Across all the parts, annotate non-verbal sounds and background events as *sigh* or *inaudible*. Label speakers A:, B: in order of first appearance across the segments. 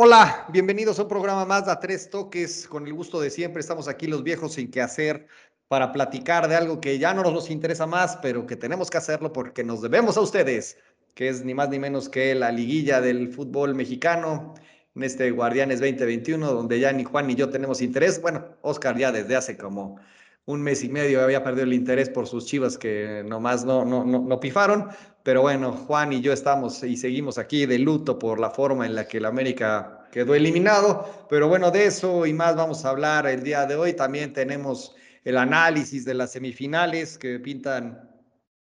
A: Hola, bienvenidos a un programa más de A Tres Toques. Con el gusto de siempre, estamos aquí los viejos sin qué hacer para platicar de algo que ya no nos interesa más, pero que tenemos que hacerlo porque nos debemos a ustedes, que es ni más ni menos que la liguilla del fútbol mexicano en este Guardianes 2021, donde ya ni Juan ni yo tenemos interés. Bueno, Oscar ya desde hace como un mes y medio había perdido el interés por sus chivas que nomás no, no, no, no pifaron, pero bueno, Juan y yo estamos y seguimos aquí de luto por la forma en la que el América quedó eliminado, pero bueno, de eso y más vamos a hablar el día de hoy. También tenemos el análisis de las semifinales que pintan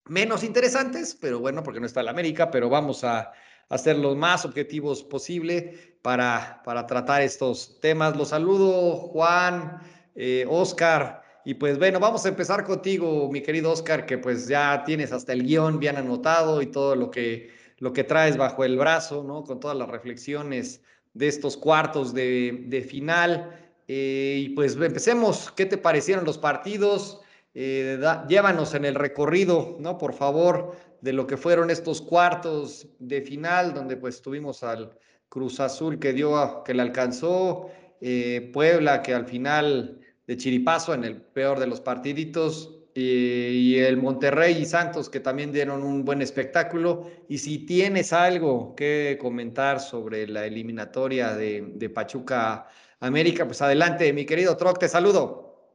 A: menos interesantes, pero bueno, porque no está el América, pero vamos a hacer los más objetivos posible para, para tratar estos temas. Los saludo, Juan, eh, Oscar. Y pues bueno, vamos a empezar contigo, mi querido Oscar, que pues ya tienes hasta el guion bien anotado y todo lo que, lo que traes bajo el brazo, ¿no? Con todas las reflexiones de estos cuartos de, de final. Eh, y pues empecemos, ¿qué te parecieron los partidos? Eh, llévanos en el recorrido, ¿no? Por favor, de lo que fueron estos cuartos de final, donde pues tuvimos al Cruz Azul que dio, que le alcanzó, eh, Puebla que al final de chiripazo en el peor de los partiditos y, y, el Monterrey y Santos que también dieron un buen espectáculo. Y si tienes algo que comentar sobre la eliminatoria de, de Pachuca América, pues adelante, mi querido Troc, te saludo.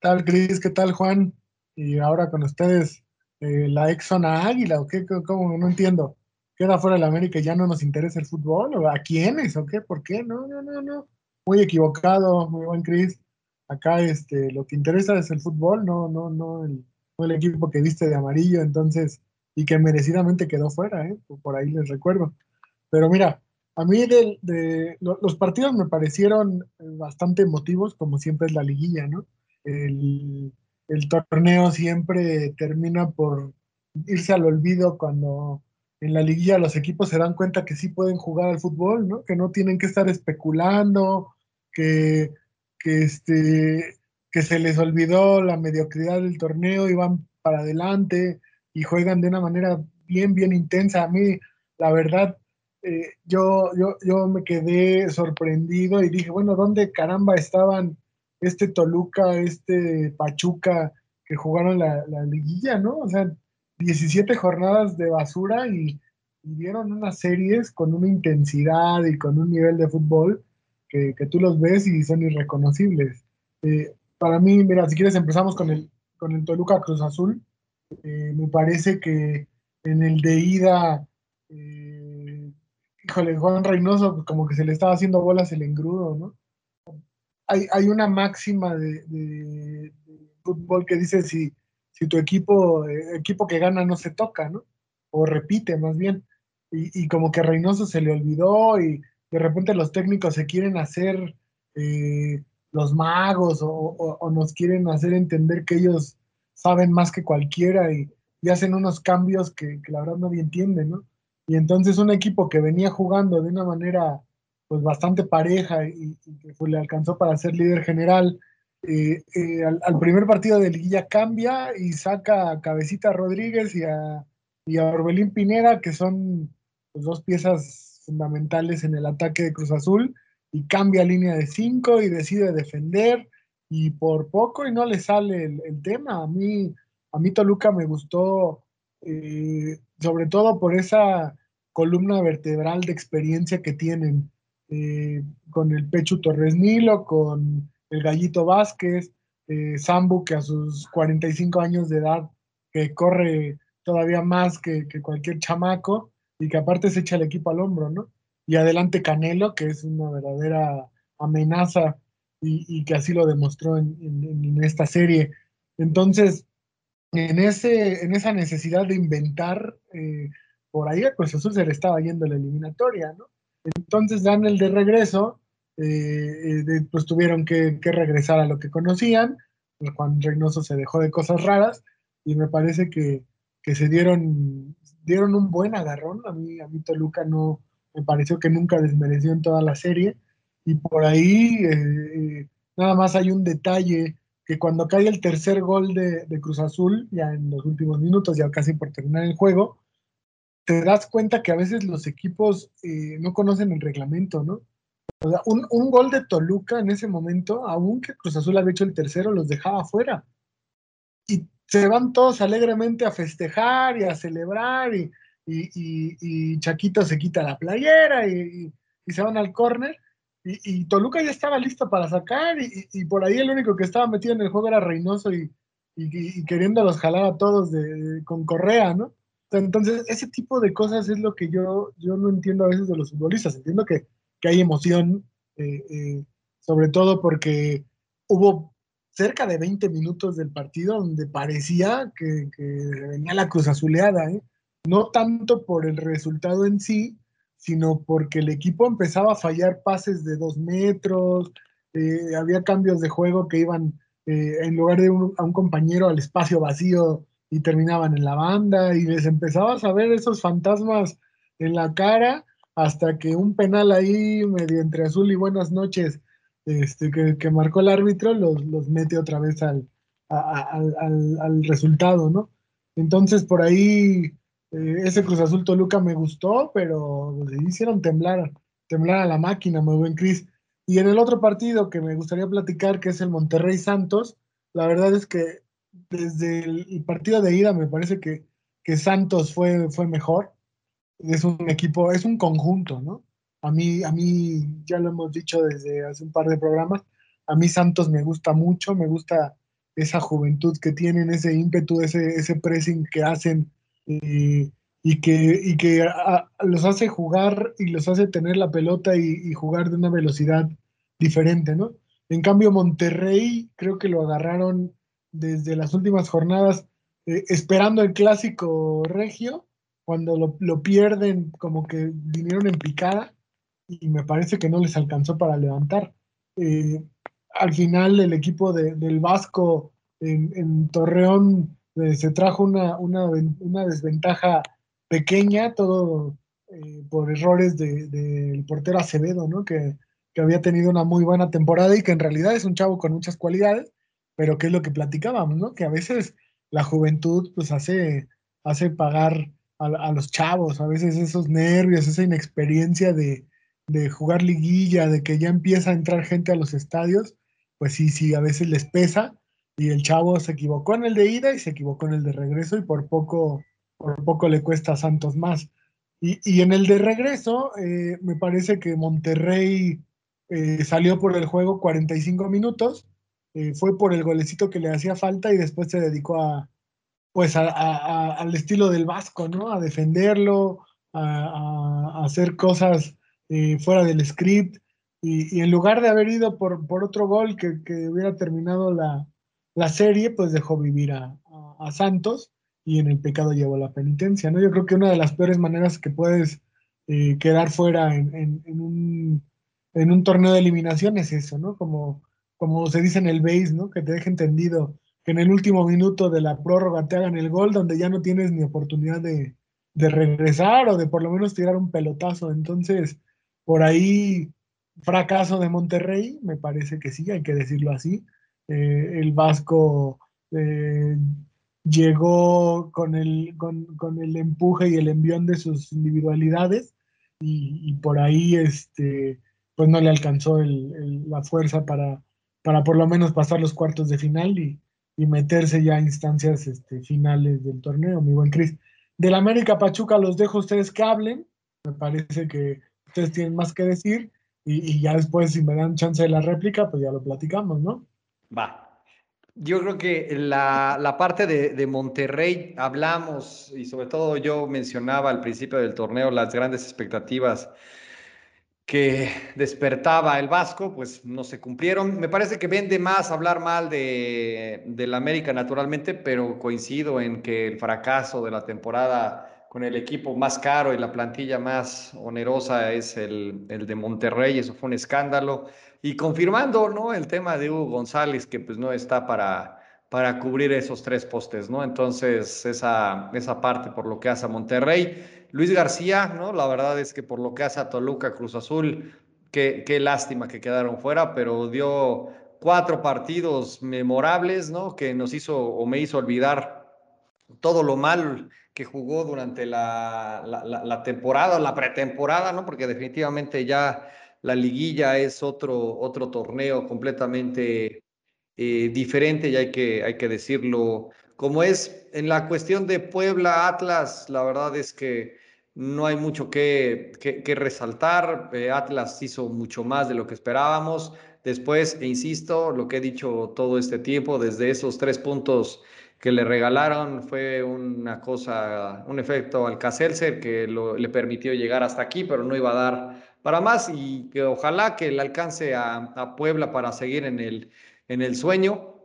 B: ¿Qué tal, Cris? ¿Qué tal, Juan? Y ahora con ustedes, eh, la ex zona águila, ¿o qué? ¿Cómo? No entiendo. ¿Queda fuera de la América y ya no nos interesa el fútbol? ¿O ¿A quiénes? ¿O qué? ¿Por qué? No, no, no, no muy equivocado, muy buen Chris. Acá este, lo que interesa es el fútbol, no, no, no el, no el equipo que viste de amarillo, entonces, y que merecidamente quedó fuera, ¿eh? por ahí les recuerdo. Pero mira, a mí de, de, los partidos me parecieron bastante emotivos, como siempre es la liguilla, ¿no? El, el torneo siempre termina por irse al olvido cuando en la liguilla los equipos se dan cuenta que sí pueden jugar al fútbol, ¿no? Que no tienen que estar especulando, que, que, este, que se les olvidó la mediocridad del torneo y van para adelante y juegan de una manera bien, bien intensa. A mí, la verdad, eh, yo, yo, yo me quedé sorprendido y dije, bueno, ¿dónde caramba estaban este Toluca, este Pachuca que jugaron la, la liguilla, ¿no? O sea, 17 jornadas de basura y, y, dieron unas series con una intensidad y con un nivel de fútbol que, que tú los ves y son irreconocibles. Eh, para mí, mira, si quieres empezamos con el, con el Toluca Cruz Azul. Eh, me parece que en el de ida, eh, híjole, Juan Reynoso pues, como que se le estaba haciendo bolas el engrudo, ¿no? Hay, hay una máxima de, de, de fútbol que dice si si tu equipo, eh, equipo que gana no se toca, ¿no? O repite más bien. Y, y, como que Reynoso se le olvidó y de repente los técnicos se quieren hacer eh, los magos o, nos quieren hacer entender que ellos saben más que cualquiera y, y hacen unos cambios que, la verdad nadie entiende, ¿no? Y entonces un equipo que venía jugando de una manera pues bastante pareja y, que pues, le alcanzó para ser líder general, eh, eh, al, al, primer partido de liguilla cambia y saca a Cabecita Rodríguez y a, y a Orbelín Pineda, que son pues, dos piezas fundamentales en el ataque de Cruz Azul, y cambia línea de cinco y decide defender, y por poco y no le sale el, tema. A mí, a mí Toluca me gustó, eh, sobre todo por esa columna vertebral de experiencia que tienen, eh, con el Pecho Torres Nilo, con el Gallito Vázquez, eh, Sambu, que a sus 45 años de edad, que corre todavía más que, cualquier chamaco y que aparte se echa el equipo al hombro, ¿no? Y adelante Canelo, que es una verdadera amenaza y, que así lo demostró en, esta serie. Entonces, en, ese, en esa necesidad de inventar, eh, por ahí a se le estaba yendo la eliminatoria, ¿no? Entonces dan el de regreso eh, eh, pues tuvieron que, regresar a lo que conocían. Juan Reynoso se dejó de cosas raras y me parece que, se dieron, dieron un buen agarrón. A mí, a mí Toluca no me pareció que nunca desmereció en toda la serie. Y por ahí eh, nada más hay un detalle que cuando cae el tercer gol de, de, Cruz Azul, ya en los últimos minutos, ya casi por terminar el juego, te das cuenta que a veces los equipos eh, no conocen el reglamento, ¿no? O sea, un, un, gol de Toluca en ese momento, aunque Cruz Azul había hecho el tercero, los dejaba afuera. Y se van todos alegremente a festejar y a celebrar y, y, y, Chaquito se quita la playera y, se van al córner y, Toluca ya estaba listo para sacar y, por ahí el único que estaba metido en el juego era Reynoso y, queriéndolos jalar a todos de, con correa, ¿no? Entonces, ese tipo de cosas es lo que yo, yo no entiendo a veces de los futbolistas. Entiendo que, que hay emoción, eh, eh, sobre todo porque hubo cerca de 20 minutos del partido donde parecía que, venía la cruz azuleada, ¿eh? no tanto por el resultado en sí, sino porque el equipo empezaba a fallar pases de dos metros, eh, había cambios de juego que iban eh, en lugar de a un compañero al espacio vacío y terminaban en la banda y les empezabas a ver esos fantasmas en la cara hasta que un penal ahí medio entre azul y buenas noches este, que, marcó el árbitro los, los mete otra vez al, al, resultado, ¿no? Entonces por ahí eh, ese Cruz Azul Toluca me gustó, pero le hicieron temblar, temblar a la máquina, muy buen Cris. Y en el otro partido que me gustaría platicar, que es el Monterrey Santos, la verdad es que desde el, partido de ida me parece que, que Santos fue, fue mejor. Es un equipo, es un conjunto, ¿no? A mí, a mí, ya lo hemos dicho desde hace un par de programas, a mí Santos me gusta mucho, me gusta esa juventud que tienen, ese ímpetu, ese, ese pressing que hacen eh, y que, y que los hace jugar y los hace tener la pelota y, jugar de una velocidad diferente, ¿no? En cambio, Monterrey creo que lo agarraron desde las últimas jornadas eh, esperando el clásico regio, cuando lo, pierden como que vinieron en picada y me parece que no les alcanzó para levantar. Eh, al final el equipo del Vasco en Torreón eh, se trajo una, una, desventaja pequeña, todo eh, por errores del de, portero Acevedo, ¿no? Que, que, había tenido una muy buena temporada y que en realidad es un chavo con muchas cualidades, pero que es lo que platicábamos, ¿no? Que a veces la juventud pues hace, hace pagar a, los chavos, a veces esos nervios, esa inexperiencia de, de jugar liguilla, de que ya empieza a entrar gente a los estadios, pues sí, sí, a veces les pesa y el chavo se equivocó en el de ida y se equivocó en el de regreso y por poco, por poco le cuesta a Santos más. Y, en el de regreso, eh, me parece que Monterrey eh, salió por el juego 45 minutos, eh, fue por el golecito que le hacía falta y después se dedicó a, pues al estilo del Vasco, ¿no? A defenderlo, a, hacer cosas fuera del script. Y, en lugar de haber ido por, por otro gol que, que hubiera terminado la, la serie pues dejó vivir a, Santos y en el pecado llevó la penitencia, ¿no? Yo creo que una de las peores maneras que puedes eh, quedar fuera en, un, en, un, torneo de eliminación es eso, ¿no? Como, como se dice en el base, ¿no? Que te deje entendido que en el último minuto de la prórroga te hagan el gol donde ya no tienes ni oportunidad de, de regresar o de por lo menos tirar un pelotazo. Entonces, por ahí, fracaso de Monterrey, me parece que sí, hay que decirlo así eh, el Vasco eh, llegó con el, con, el empuje y el envión de sus individualidades y, por ahí este, pues no le alcanzó la fuerza para, para por lo menos pasar los cuartos de final y, meterse ya a instancias este, finales del torneo, mi buen Cris. Del América Pachuca los dejo ustedes que hablen, me parece que ustedes tienen más que decir y, ya después si me dan chance de la réplica, pues ya lo platicamos, ¿no?
A: Va. Yo creo que la, la parte de, de, Monterrey hablamos y sobre todo yo mencionaba al principio del torneo las grandes expectativas que despertaba el Vasco, pues no se cumplieron. Me parece que vende más hablar mal de, la América naturalmente, pero coincido en que el fracaso de la temporada con el equipo más caro y la plantilla más onerosa es el, el de Monterrey, eso fue un escándalo. Y confirmando, ¿no? El tema de Hugo González, que pues no está para, para cubrir esos tres postes, ¿no? Entonces, esa, esa parte por lo que hace a Monterrey. Luis García, ¿no? La verdad es que por lo que hace a Toluca, Cruz Azul, qué, qué lástima que quedaron fuera, pero dio cuatro partidos memorables, ¿no? Que nos hizo o me hizo olvidar todo lo mal que jugó durante la, la, la temporada, la pretemporada, ¿no? Porque definitivamente ya la liguilla es otro, otro torneo completamente eh, diferente y hay que, hay que decirlo como es. En la cuestión de Puebla, Atlas, la verdad es que no hay mucho que, que, resaltar. Eh, Atlas hizo mucho más de lo que esperábamos. Después, e insisto, lo que he dicho todo este tiempo, desde esos tres puntos que le regalaron, fue una cosa, un efecto al que lo, le permitió llegar hasta aquí, pero no iba a dar para más y que ojalá que le alcance a, a Puebla para seguir en el, en el sueño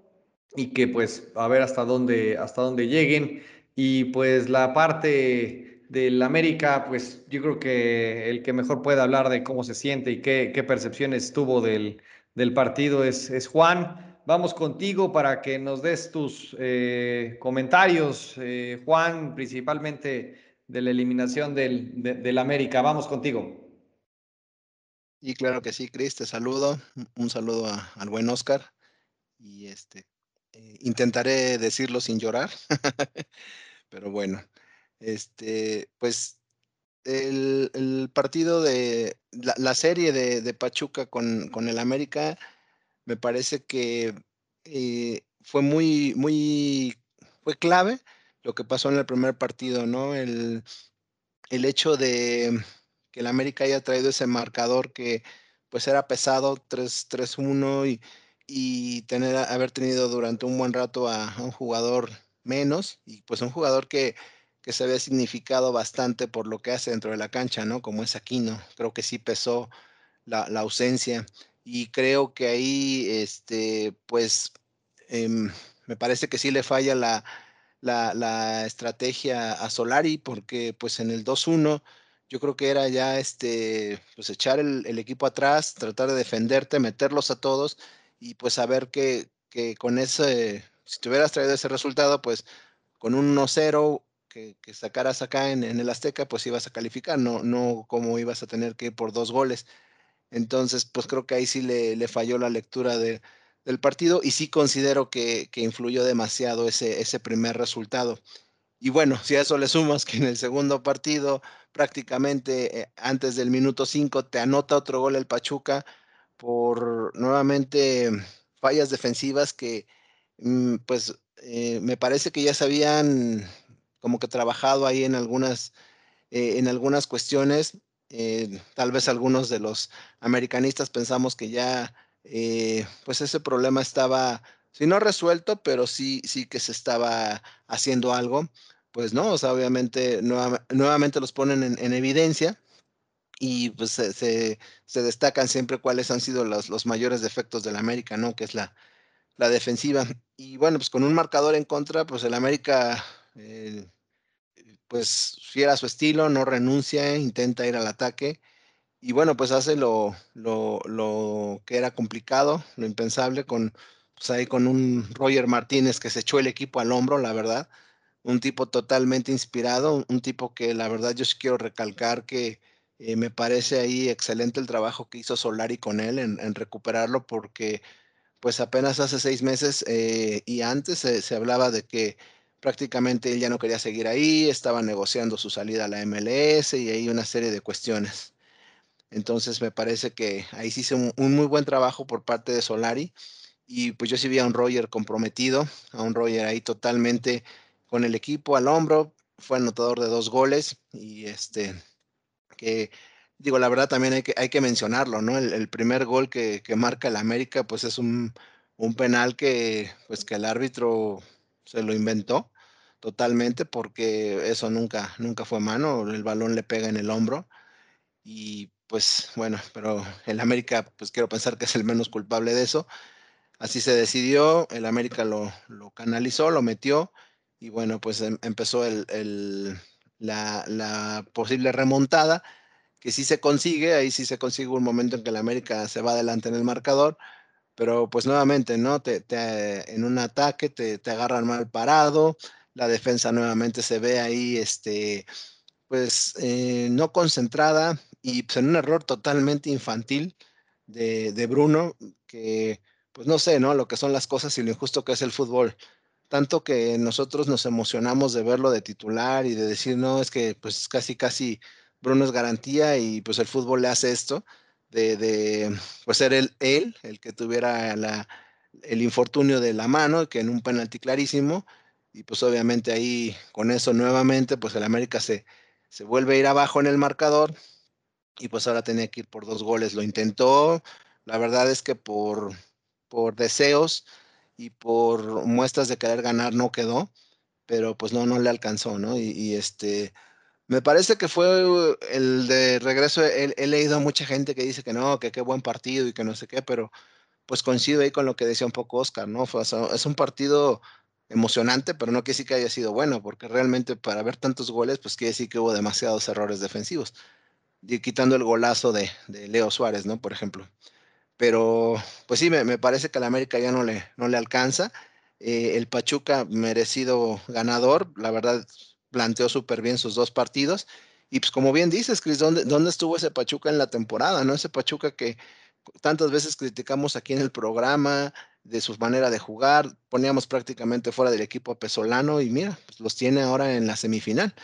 A: y que pues a ver hasta dónde, hasta dónde lleguen. Y pues la parte del América, pues yo creo que el que mejor puede hablar de cómo se siente y qué, qué percepciones tuvo del, del partido es, es, Juan. Vamos contigo para que nos des tus eh, comentarios, eh, Juan, principalmente de la eliminación del, del América. Vamos contigo.
C: Y claro que sí, Cris, te saludo. Un saludo al buen Oscar y este, eh, intentaré decirlo sin llorar, *laughs* pero bueno, este, pues el, partido de la, serie de, Pachuca con, con, el América me parece que eh, fue muy, muy, fue clave lo que pasó en el primer partido, ¿no? El, el hecho de que el América haya traído ese marcador que pues era pesado 3-1 y y tener, haber tenido durante un buen rato a, un jugador menos y pues un jugador que, que se había significado bastante por lo que hace dentro de la cancha, ¿no? Como es Aquino, creo que sí pesó la, ausencia y creo que ahí, este, pues, em, me parece que sí le falla la, la, estrategia a Solari porque pues en el 2-1 yo creo que era ya este, pues echar el, equipo atrás, tratar de defenderte, meterlos a todos y pues saber que, que con ese, si te hubieras traído ese resultado, pues con un 1-0 que, que, sacaras acá en, en, el Azteca, pues ibas a calificar, no, no como ibas a tener que ir por dos goles. Entonces, pues creo que ahí sí le, le falló la lectura de, del partido y sí considero que, que, influyó demasiado ese, ese primer resultado. Y bueno, si a eso le sumas que en el segundo partido, prácticamente eh, antes del minuto 5, te anota otro gol el Pachuca, por nuevamente fallas defensivas que mm, pues eh, me parece que ya se habían como que trabajado ahí en algunas, eh, en algunas cuestiones. Eh, tal vez algunos de los americanistas pensamos que ya pues ese problema estaba, si no resuelto, pero sí, sí que se estaba haciendo algo. Pues no, o sea, obviamente nuevamente los ponen en evidencia y pues se, se, destacan siempre cuáles han sido los, los, mayores defectos del América, ¿no? Que es la, la, defensiva. Y bueno, pues con un marcador en contra, pues el América, eh, pues fiera su estilo, no renuncia, intenta ir al ataque. Y bueno, pues hace lo, lo, lo que era complicado, lo impensable, con, pues ahí con un Roger Martínez que se echó el equipo al hombro, la verdad. Un tipo totalmente inspirado, un tipo que la verdad yo sí quiero recalcar que eh, me parece ahí excelente el trabajo que hizo Solari con él en, recuperarlo porque pues apenas hace seis meses eh, y antes se, hablaba de que prácticamente él ya no quería seguir ahí, estaba negociando su salida a la MLS y hay una serie de cuestiones. Entonces me parece que ahí sí hizo un, muy buen trabajo por parte de Solari y pues yo sí vi a un Roger comprometido, a un Roger ahí totalmente con el equipo al hombro, fue anotador de dos goles y este que digo, la verdad también hay que, hay que mencionarlo, ¿no? El, primer gol que, marca el América, pues es un, penal que, pues que el árbitro se lo inventó totalmente porque eso nunca, nunca fue mano, el balón le pega en el hombro y pues bueno, pero el América, pues quiero pensar que es el menos culpable de eso. Así se decidió, el América lo, canalizó, lo metió y bueno, pues em, empezó el, la, posible remontada, que si se consigue, ahí sí se consigue un momento en que la América se va adelante en el marcador, pero pues nuevamente, ¿no? Te, en un ataque te, agarran mal parado, la defensa nuevamente se ve ahí, este, pues eh, no concentrada y pues, en un error totalmente infantil de, de Bruno, que pues no sé, ¿no? Lo que son las cosas y lo injusto que es el fútbol tanto que nosotros nos emocionamos de verlo de titular y de decir, no, es que pues casi, casi Bruno es garantía y pues el fútbol le hace esto, de, de pues ser él, él el que tuviera la, el infortunio de la mano, que en un penalti clarísimo, y pues obviamente ahí con eso nuevamente, pues el América se, se vuelve a ir abajo en el marcador y pues ahora tenía que ir por dos goles. Lo intentó, la verdad es que por, por deseos y por muestras de querer ganar no quedó, pero pues no, no le alcanzó, ¿no? Y, este, me parece que fue el de regreso, he, leído a mucha gente que dice que no, que qué buen partido y que no sé qué, pero pues coincido ahí con lo que decía un poco Oscar, ¿no? Fue, es un partido emocionante, pero no quiere decir que haya sido bueno, porque realmente para ver tantos goles, pues quiere decir que hubo demasiados errores defensivos, y quitando el golazo de, de Leo Suárez, ¿no? Por ejemplo. Pero, pues sí, me, me, parece que la América ya no le, no le alcanza. Eh, el Pachuca, merecido ganador, la verdad, planteó súper bien sus dos partidos. Y pues como bien dices, Cris, ¿dónde, ¿dónde estuvo ese Pachuca en la temporada? ¿No? Ese Pachuca que tantas veces criticamos aquí en el programa de su manera de jugar, poníamos prácticamente fuera del equipo Pesolano y mira, pues los tiene ahora en la semifinal.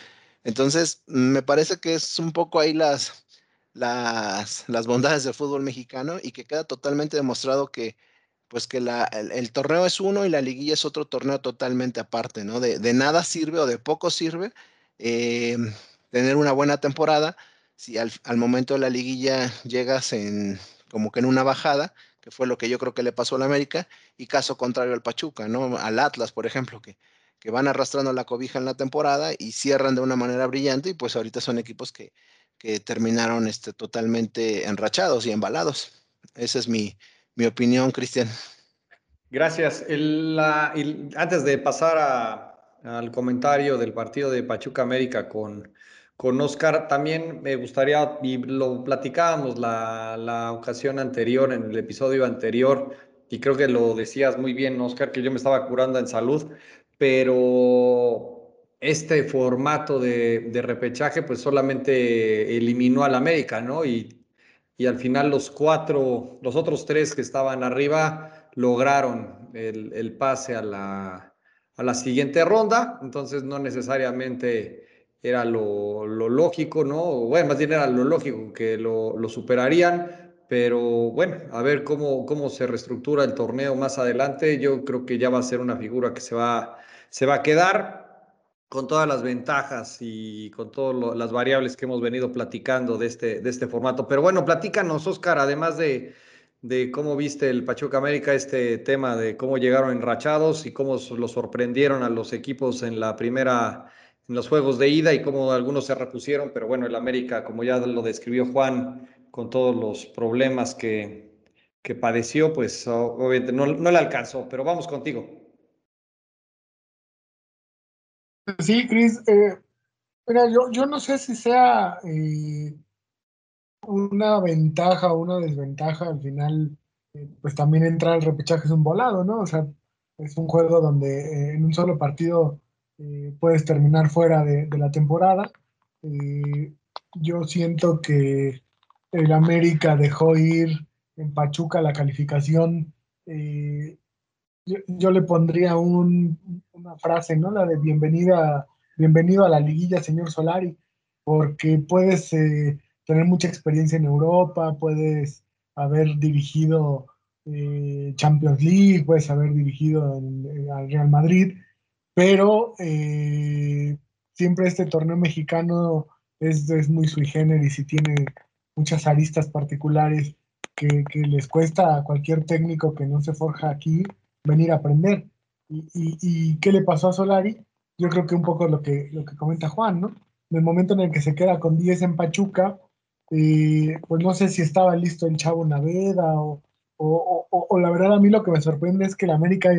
C: Entonces, me parece que es un poco ahí las, las, las bondades del fútbol mexicano y que queda totalmente demostrado que pues que la, el, el, torneo es uno y la liguilla es otro torneo totalmente aparte, ¿no? De, de nada sirve o de poco sirve eh, tener una buena temporada si al, al momento de la liguilla llegas en, como que en una bajada, que fue lo que yo creo que le pasó al América, y caso contrario al Pachuca, ¿no? Al Atlas, por ejemplo, que, que van arrastrando la cobija en la temporada y cierran de una manera brillante, y pues ahorita son equipos que, que terminaron este, totalmente enrachados y embalados. Esa es mi, mi opinión, Cristian.
A: Gracias. El, la, antes de pasar a, al comentario del partido de Pachuca América con, con Oscar. También me gustaría, y lo platicábamos la, la, ocasión anterior, en el episodio anterior, y creo que lo decías muy bien, Oscar, que yo me estaba curando en salud, pero este formato de, de repechaje pues solamente eliminó al América, ¿no? Y, y al final los cuatro, los otros tres que estaban arriba lograron el, el pase a la, a la siguiente ronda, entonces no necesariamente era lo, lo, lógico, ¿no? Bueno, más bien era lo lógico que lo, lo, superarían, pero bueno, a ver cómo, cómo se reestructura el torneo más adelante. Yo creo que ya va a ser una figura que se va, se va a quedar con todas las ventajas y con todas las variables que hemos venido platicando de este, de este formato. Pero bueno, platícanos, Oscar, además de, de cómo viste el Pachuca América, este tema de cómo llegaron enrachados y cómo lo sorprendieron a los equipos en la primera en los juegos de ida y cómo algunos se repusieron, pero bueno, el América, como ya lo describió Juan, con todos los problemas que, que padeció, pues obviamente no, no le alcanzó, pero vamos contigo.
B: Sí, Cris, eh, mira, yo, yo no sé si sea eh, una ventaja o una desventaja, al final, eh, pues también entrar al repechaje es un volado, ¿no? O sea, es un juego donde en un solo partido eh, puedes terminar fuera de, la temporada. Eh, yo siento que el América dejó ir en Pachuca la calificación. Eh, yo, yo, le pondría un, una frase, ¿no? La de bienvenida, bienvenido a la liguilla, señor Solari, porque puedes tener mucha experiencia en Europa, puedes haber dirigido Champions League, puedes haber dirigido al Real Madrid, pero eh, siempre este torneo mexicano es, es, muy sui generis y tiene muchas aristas particulares que, que, les cuesta a cualquier técnico que no se forja aquí venir a aprender. ¿Y, y, qué le pasó a Solari? Yo creo que un poco lo que, lo que comenta Juan, ¿no? En el momento en el que se queda con 10 en Pachuca, eh, pues no sé si estaba listo el Chavo Naveda o, o, o, o, la verdad a mí lo que me sorprende es que la América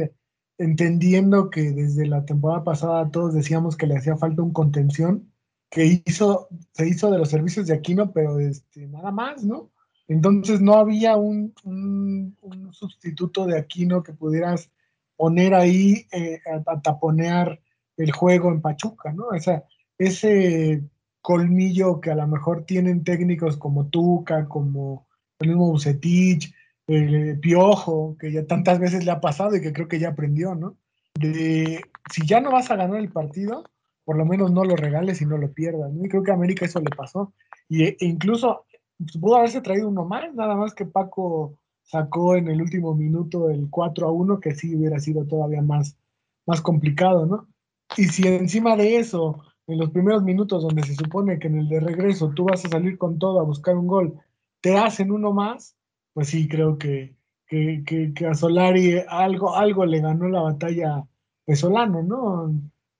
B: entendiendo que desde la temporada pasada todos decíamos que le hacía falta un contención, que hizo, se hizo de los servicios de Aquino, pero este, nada más, ¿no? Entonces no había un, un, sustituto de Aquino que pudieras poner ahí eh, a, a, taponear el juego en Pachuca, ¿no? O sea, ese colmillo que a lo mejor tienen técnicos como Tuca, como el mismo Bucetich, el Piojo, que ya tantas veces le ha pasado y que creo que ya aprendió, ¿no? De si ya no vas a ganar el partido, por lo menos no lo regales y no lo pierdas. ¿no? Y creo que a América eso le pasó. Y, e incluso pues, pudo haberse traído uno más, nada más que Paco sacó en el último minuto el 4 a 1, que sí hubiera sido todavía más, más complicado, ¿no? Y si encima de eso, en los primeros minutos donde se supone que en el de regreso tú vas a salir con todo a buscar un gol, te hacen uno más, pues sí, creo que, que, a Solari algo, algo le ganó la batalla Solano, ¿no?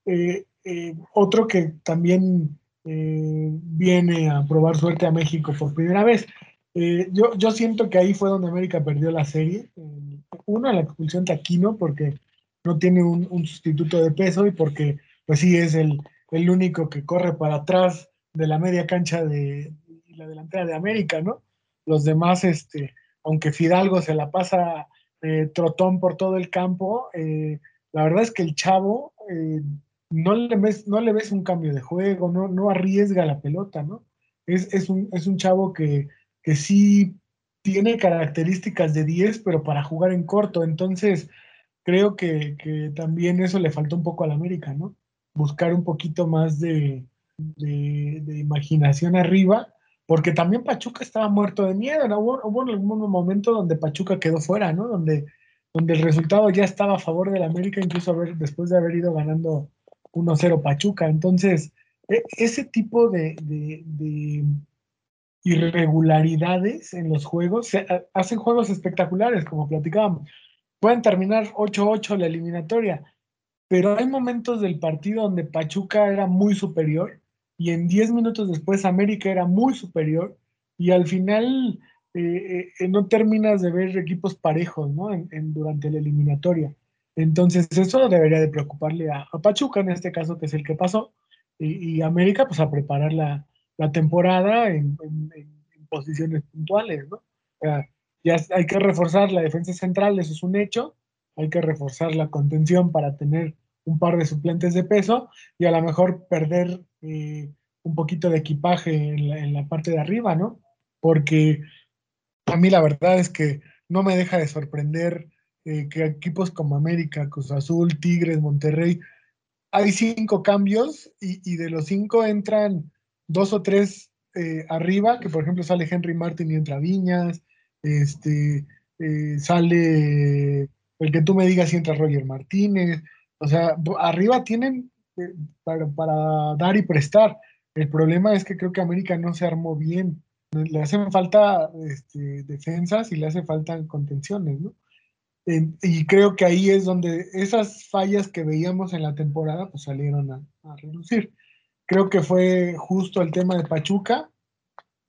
B: Eh, eh, otro que también eh, viene a probar suerte a México por primera vez. yo, yo siento que ahí fue donde América perdió la serie. uno, la expulsión de Aquino, porque no tiene un, sustituto de peso y porque, pues sí, es el, el único que corre para atrás de la media cancha de la delantera de América, ¿no? Los demás, este, aunque Fidalgo se la pasa trotón por todo el campo, la verdad es que el chavo eh, no, le ves, un cambio de juego, no, no arriesga la pelota, ¿no? Es, un, chavo que, sí tiene características de 10, pero para jugar en corto. Entonces, creo que, también eso le faltó un poco al América, ¿no? Buscar un poquito más de, imaginación arriba, porque también Pachuca estaba muerto de miedo. Hubo, algún momento donde Pachuca quedó fuera, ¿no? Donde el resultado ya estaba a favor del América, incluso después de haber ido ganando 1-0 Pachuca. Entonces, e, ese tipo de, irregularidades en los juegos hacen juegos espectaculares, como platicábamos. Pueden terminar 8-8 la eliminatoria, pero hay momentos del partido donde Pachuca era muy superior y en 10 minutos después América era muy superior y al final eh, eh, no terminas de ver equipos parejos ¿no? En, durante la eliminatoria. Entonces eso debería de preocuparle a, Pachuca en este caso, que es el que pasó, y, América pues a preparar la, la temporada en, posiciones puntuales. ¿no? ya hay que reforzar la defensa central, eso es un hecho, hay que reforzar la contención para tener un par de suplentes de peso y a lo mejor perder eh, un poquito de equipaje en la, parte de arriba, ¿no? Porque a mí la verdad es que no me deja de sorprender eh, que equipos como América, Cruz Azul, Tigres, Monterrey, hay cinco cambios y, de los cinco entran dos o tres eh, arriba, que por ejemplo sale Henry Martin y entra Viñas, este, sale el que tú me digas si entra Roger Martínez, o sea, arriba tienen para, para dar y prestar. El problema es que creo que América no se armó bien le hacen falta este, defensas y le hacen falta contenciones, ¿no? y creo que ahí es donde esas fallas que veíamos en la temporada pues salieron a, reducir. Creo que fue justo el tema de Pachuca,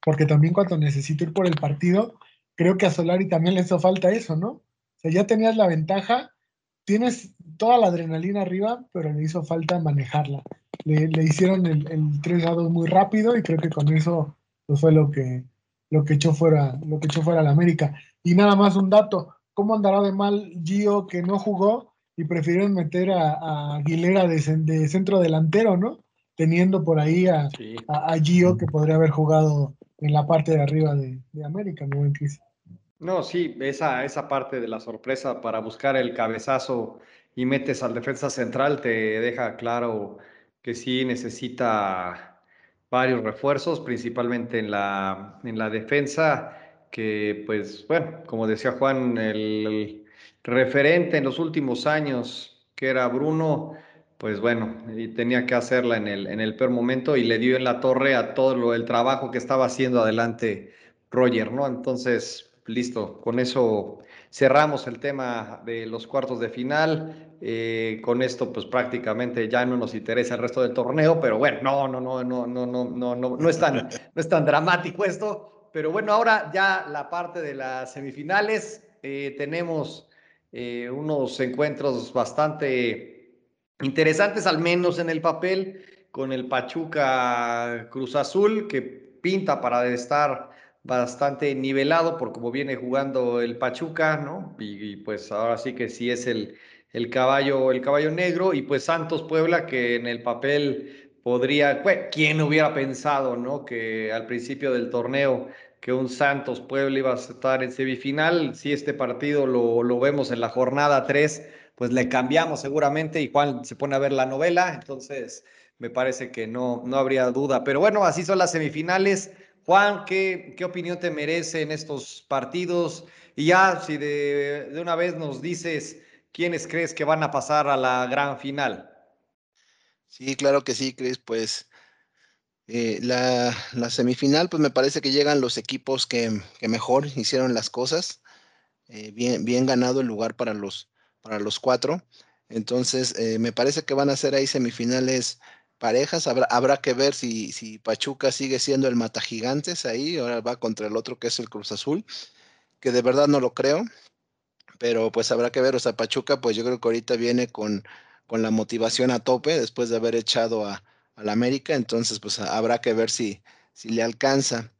B: porque también cuando necesito ir por el partido, creo que a Solari también le hizo falta eso, ¿no? O sea, ya tenías la ventaja, tienes toda la adrenalina arriba, pero le hizo falta manejarla. Le, hicieron el, el 3 a 2 muy rápido y creo que con eso pues fue lo que, lo que echó fuera, lo que echó fuera la América. Y nada más un dato, ¿cómo andará de mal Gio que no jugó y prefirieron meter a, Aguilera de, centro delantero, ¿no? Teniendo por ahí a, a, Gio que podría haber jugado en la parte de arriba de, América, ¿no?
A: No, sí, esa, esa parte de la sorpresa para buscar el cabezazo y metes al defensa central te deja claro que sí necesita varios refuerzos, principalmente en la, en la defensa, que pues bueno, como decía Juan, el, referente en los últimos años, que era Bruno, pues bueno, y tenía que hacerla en el, en el peor momento y le dio en la torre a todo lo, el trabajo que estaba haciendo adelante Roger, ¿no? Entonces, listo, con eso cerramos el tema de los cuartos de final. Eh, con esto, pues prácticamente ya no nos interesa el resto del torneo, pero bueno, no, no, no, no, no, no, no, no, no es tan, no es tan dramático esto. Pero bueno, ahora ya la parte de las semifinales, eh, tenemos eh, unos encuentros bastante interesantes, al menos en el papel, con el Pachuca Cruz Azul, que pinta para estar bastante nivelado por cómo viene jugando el Pachuca, ¿no? Y, pues ahora sí que sí es el, el, caballo, el caballo negro, y pues Santos Puebla, que en el papel podría, ¿quién hubiera pensado, ¿no? Que al principio del torneo que un Santos Puebla iba a estar en semifinal, si este partido lo, lo vemos en la jornada 3, pues le cambiamos seguramente y Juan se pone a ver la novela, entonces me parece que no, no habría duda. Pero bueno, así son las semifinales. Juan, ¿qué, qué opinión te merece en estos partidos? Y ya, si de, de una vez nos dices quiénes crees que van a pasar a la gran final.
C: Sí, claro que sí, Cris. Pues eh, la, la, semifinal, pues me parece que llegan los equipos que, que mejor hicieron las cosas. Eh, bien, bien ganado el lugar para los, para los cuatro. Entonces, eh, me parece que van a ser ahí semifinales parejas. Habrá, habrá que ver si, si Pachuca sigue siendo el mata gigantes ahí. Ahora va contra el otro que es el Cruz Azul, que de verdad no lo creo. Pero pues habrá que ver. O sea, Pachuca, pues yo creo que ahorita viene con, con la motivación a tope después de haber echado a, la América, entonces pues habrá que ver si, si le alcanza.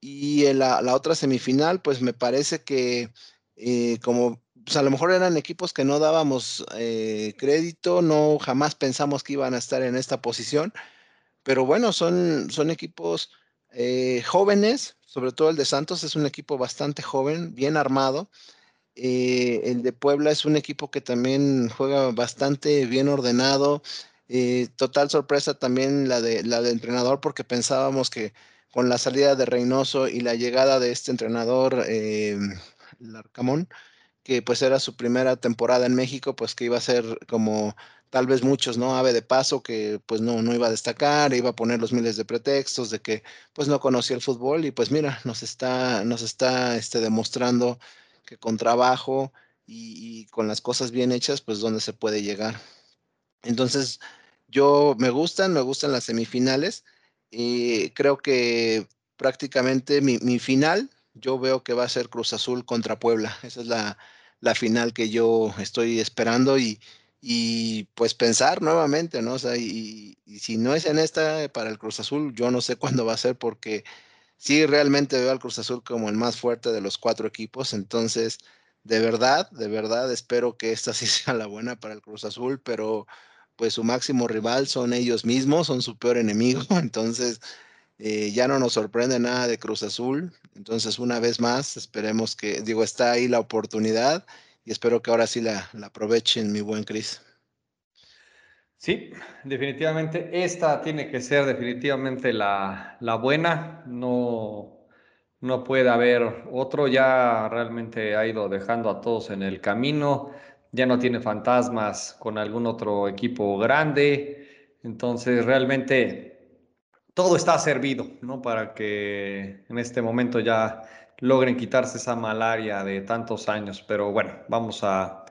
C: Y en la, otra semifinal, pues me parece que eh, como pues a lo mejor eran equipos que no dábamos eh, crédito, no jamás pensamos que iban a estar en esta posición, pero bueno, son, son equipos eh, jóvenes, sobre todo el de Santos es un equipo bastante joven, bien armado. el de Puebla es un equipo que también juega bastante bien ordenado, eh, total sorpresa también la de la del entrenador porque pensábamos que con la salida de Reynoso y la llegada de este entrenador eh, Larcamón, que pues era su primera temporada en México, pues que iba a ser como tal vez muchos, ¿no? Ave de paso, que pues no, no iba a destacar, iba a poner los miles de pretextos de que pues no conocía el fútbol y pues mira, nos está, nos está este, demostrando que con trabajo y, con las cosas bien hechas, pues donde se puede llegar. Entonces, yo me gustan, me gustan las semifinales. Y creo que prácticamente mi, mi, final, yo veo que va a ser Cruz Azul contra Puebla. Esa es la, la final que yo estoy esperando y, y, pues pensar nuevamente, ¿no? O sea, y, si no es en esta para el Cruz Azul, yo no sé *laughs* cuándo va a ser porque sí realmente veo al Cruz Azul como el más fuerte de los cuatro equipos. Entonces, de verdad, de verdad espero que esta *laughs* sí sea la buena para el Cruz Azul, pero pues su máximo rival son ellos mismos, son su peor enemigo, *laughs* entonces eh, ya no nos sorprende nada de Cruz Azul, entonces una vez más esperemos que, digo, está ahí la oportunidad y espero que ahora sí la, la aprovechen, mi buen Cris.
A: Sí, definitivamente esta tiene que ser definitivamente la, la buena, no, no puede haber otro, ya realmente ha ido dejando a todos en el camino ya no tiene fantasmas con algún otro equipo grande. Entonces, realmente todo está servido, ¿no? Para que en este momento ya logren quitarse esa malaria de tantos años. Pero bueno, vamos a,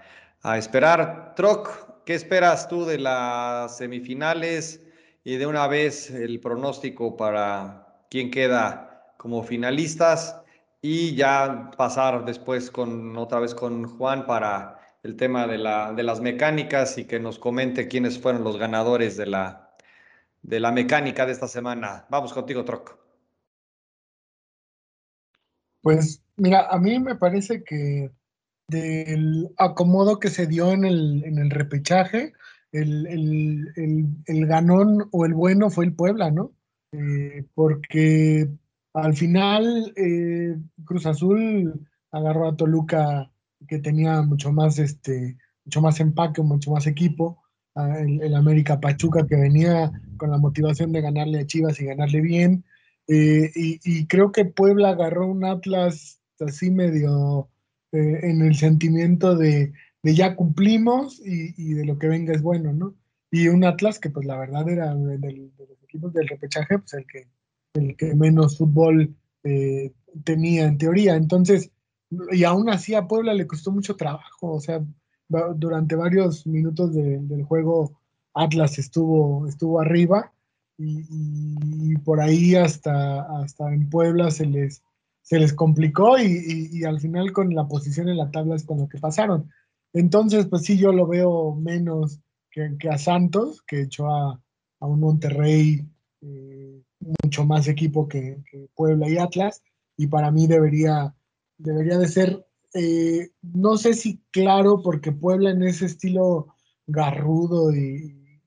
A: esperar. Troc, ¿qué esperas tú de las semifinales? Y de una vez el pronóstico para quién queda como finalistas y ya pasar después con otra vez con Juan para el tema de, de las mecánicas y que nos comente quiénes fueron los ganadores de la, de la mecánica de esta semana. Vamos contigo, Troc.
B: Pues mira, a mí me parece que del acomodo que se dio en el, en el repechaje, el, el, el, ganón o el bueno fue el Puebla, ¿no? Eh, porque al final eh, Cruz Azul agarró a Toluca que tenía mucho más, este, mucho más empaque, mucho más equipo. El, el, América Pachuca que venía con la motivación de ganarle a Chivas y ganarle bien. Eh, y, creo que Puebla agarró un Atlas así medio eh, en el sentimiento de, ya cumplimos y, de lo que venga es bueno, ¿no? Y un Atlas que pues la verdad era de, los equipos del repechaje, pues el que, el que menos fútbol eh, tenía en teoría. Entonces, y aún así a Puebla le costó mucho trabajo, o sea, durante varios minutos de, del juego Atlas estuvo, estuvo arriba y, por ahí hasta, hasta en Puebla se les, se les complicó y, al final con la posición en la tabla es con lo que pasaron. Entonces, pues sí, yo lo veo menos que, que a Santos, que echó a, a un Monterrey eh, mucho más equipo que, que Puebla y Atlas, y para mí debería debería de ser, eh, no sé si claro, porque Puebla en ese estilo garrudo y,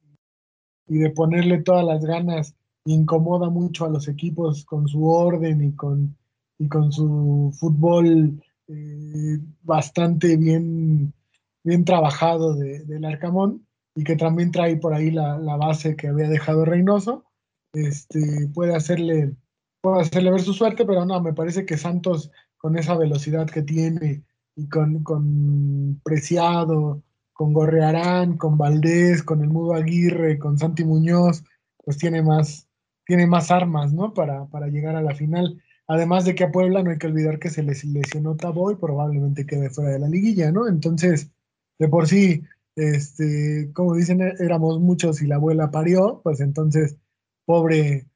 B: y, de ponerle todas las ganas incomoda mucho a los equipos con su orden y con, y con su fútbol eh, bastante bien, bien trabajado de, del Arcamón y que también trae por ahí la, base que había dejado Reynoso, este, puede hacerle, puede hacerle ver su suerte, pero no, me parece que Santos con esa velocidad que tiene y con, con Preciado, con Gorrearán, con Valdés, con el Mudo Aguirre, con Santi Muñoz, pues tiene más, tiene más armas, ¿no? Para, para llegar a la final. Además de que a Puebla no hay que olvidar que se les lesionó Tabo y probablemente quede fuera de la liguilla, ¿no? Entonces, de por sí, este, como dicen, éramos muchos y la abuela parió, pues entonces, pobre,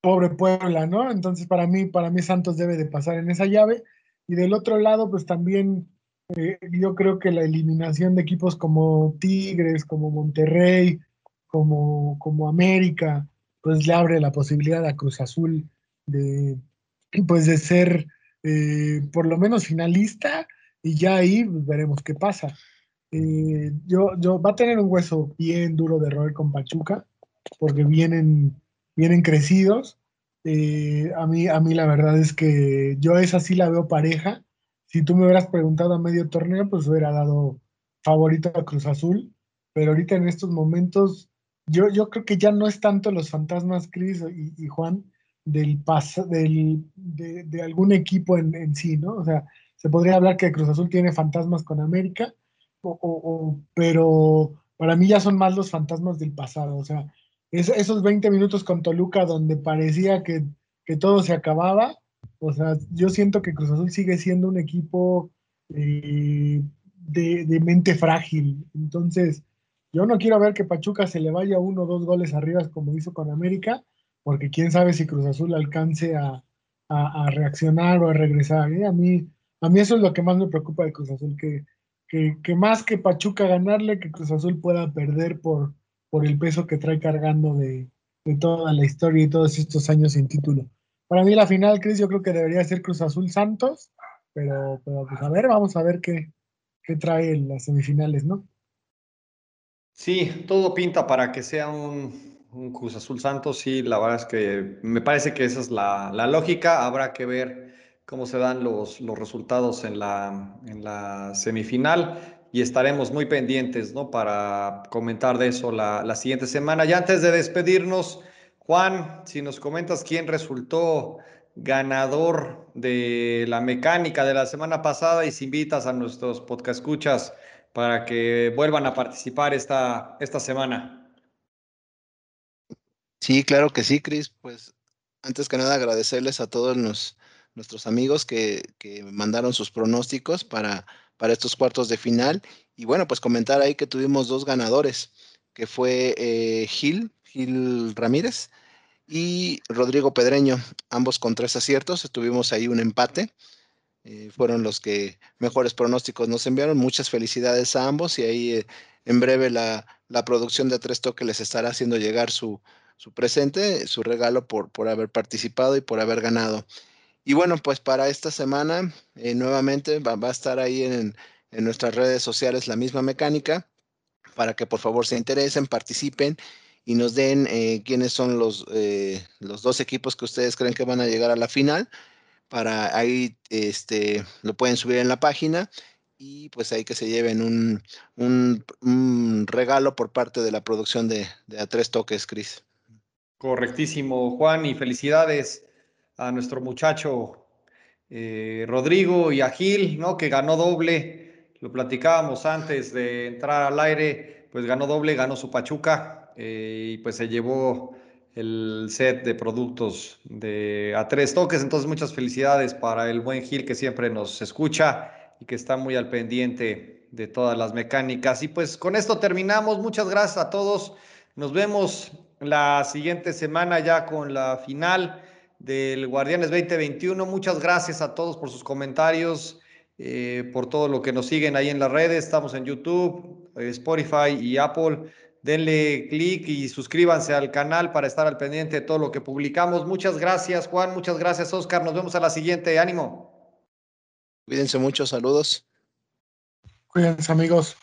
B: pobre Puebla, ¿no? Entonces, para mí, para mí Santos debe de pasar en esa llave. Y del otro lado, pues también eh, yo creo que la eliminación de equipos como Tigres, como Monterrey, como, como América, pues le abre la posibilidad a Cruz Azul de, pues de ser eh, por lo menos finalista y ya ahí pues, veremos qué pasa. Eh, yo, yo va a tener un hueso bien duro de roer con Pachuca porque vienen, vienen crecidos. a, mí, a mí la verdad es que yo esa sí la veo pareja si tú me hubieras preguntado a medio torneo, pues hubiera dado favorito a Cruz Azul, pero ahorita en estos momentos, yo, yo creo que ya no es tanto los fantasmas, Cris y, Juan, del, del de, algún equipo en, sí, ¿no? O sea, se podría hablar que Cruz Azul tiene fantasmas con América, o, pero para mí ya son más los fantasmas del pasado, o sea, esos 20 minutos con Toluca donde parecía que, que todo se acababa, o sea, yo siento que Cruz Azul sigue siendo un equipo eh, de, mente frágil. Entonces, yo no quiero ver que Pachuca se le vaya uno o dos goles arriba como hizo con América, porque quién sabe si Cruz Azul alcance a, reaccionar o a regresar. ¿eh? A, mí, a mí eso es lo que más me preocupa de Cruz Azul, que, que, más que Pachuca ganarle, que Cruz Azul pueda perder por, por el peso que trae cargando de, toda la historia y todos estos años sin título. Para mí la final, Cris, yo creo que debería ser Cruz Azul Santos, pero, pero pues a ver, vamos a ver qué, qué trae en las semifinales, ¿no?
A: Sí, todo pinta para que sea un, un, Cruz Azul Santos, sí, la verdad es que me parece que esa es la, la lógica, habrá que ver cómo se dan los, los resultados en la, en la semifinal y estaremos muy pendientes, ¿no? Para comentar de eso la, la siguiente semana. Y antes de despedirnos, Juan, si nos comentas quién resultó ganador de la mecánica de la semana pasada y si invitas a nuestros podcast escuchas para que vuelvan a participar esta, esta semana.
C: Sí, claro que sí, Cris. Pues antes que nada agradecerles a todos nuestros amigos que, mandaron sus pronósticos para, para estos cuartos de final. Y bueno, pues comentar ahí que tuvimos dos ganadores, que fue eh, Gil, Gil Ramírez y Rodrigo Pedreño, ambos con tres aciertos. Tuvimos ahí un empate. Eh, fueron los que mejores pronósticos nos enviaron. Muchas felicidades a ambos y ahí eh, en breve la, producción de Tres Toques les estará haciendo llegar su, presente, su regalo por, por haber participado y por haber ganado. Y bueno, pues para esta semana eh, nuevamente va, a estar ahí en, nuestras redes sociales la misma mecánica para que por favor se interesen, participen y nos den eh, quiénes son los, eh, los dos equipos que ustedes creen que van a llegar a la final. Para ahí este, lo pueden subir en la página y pues ahí que se lleven un, un, regalo por parte de la producción de, de A Tres Toques, Cris.
A: Correctísimo, Juan, y felicidades a nuestro muchacho eh, Rodrigo y a Gil, ¿no? Que ganó doble. Lo platicábamos antes de entrar al aire, pues ganó doble, ganó su Pachuca, eh, y pues se llevó el set de productos de a tres toques. Entonces, muchas felicidades para el buen Gil que siempre nos escucha y que está muy al pendiente de todas las mecánicas. Y pues con esto terminamos. Muchas gracias a todos. Nos vemos la siguiente semana ya con la final del Guardianes 2021. Muchas gracias a todos por sus comentarios, eh, por todo lo que nos siguen ahí en las redes. Estamos en YouTube, eh, Spotify y Apple denle clic y suscríbanse al canal para estar al pendiente de todo lo que publicamos. Muchas gracias, Juan. Muchas gracias, Oscar. Nos vemos a la siguiente. Ánimo.
C: Cuídense mucho. Saludos.
B: Cuídense, amigos.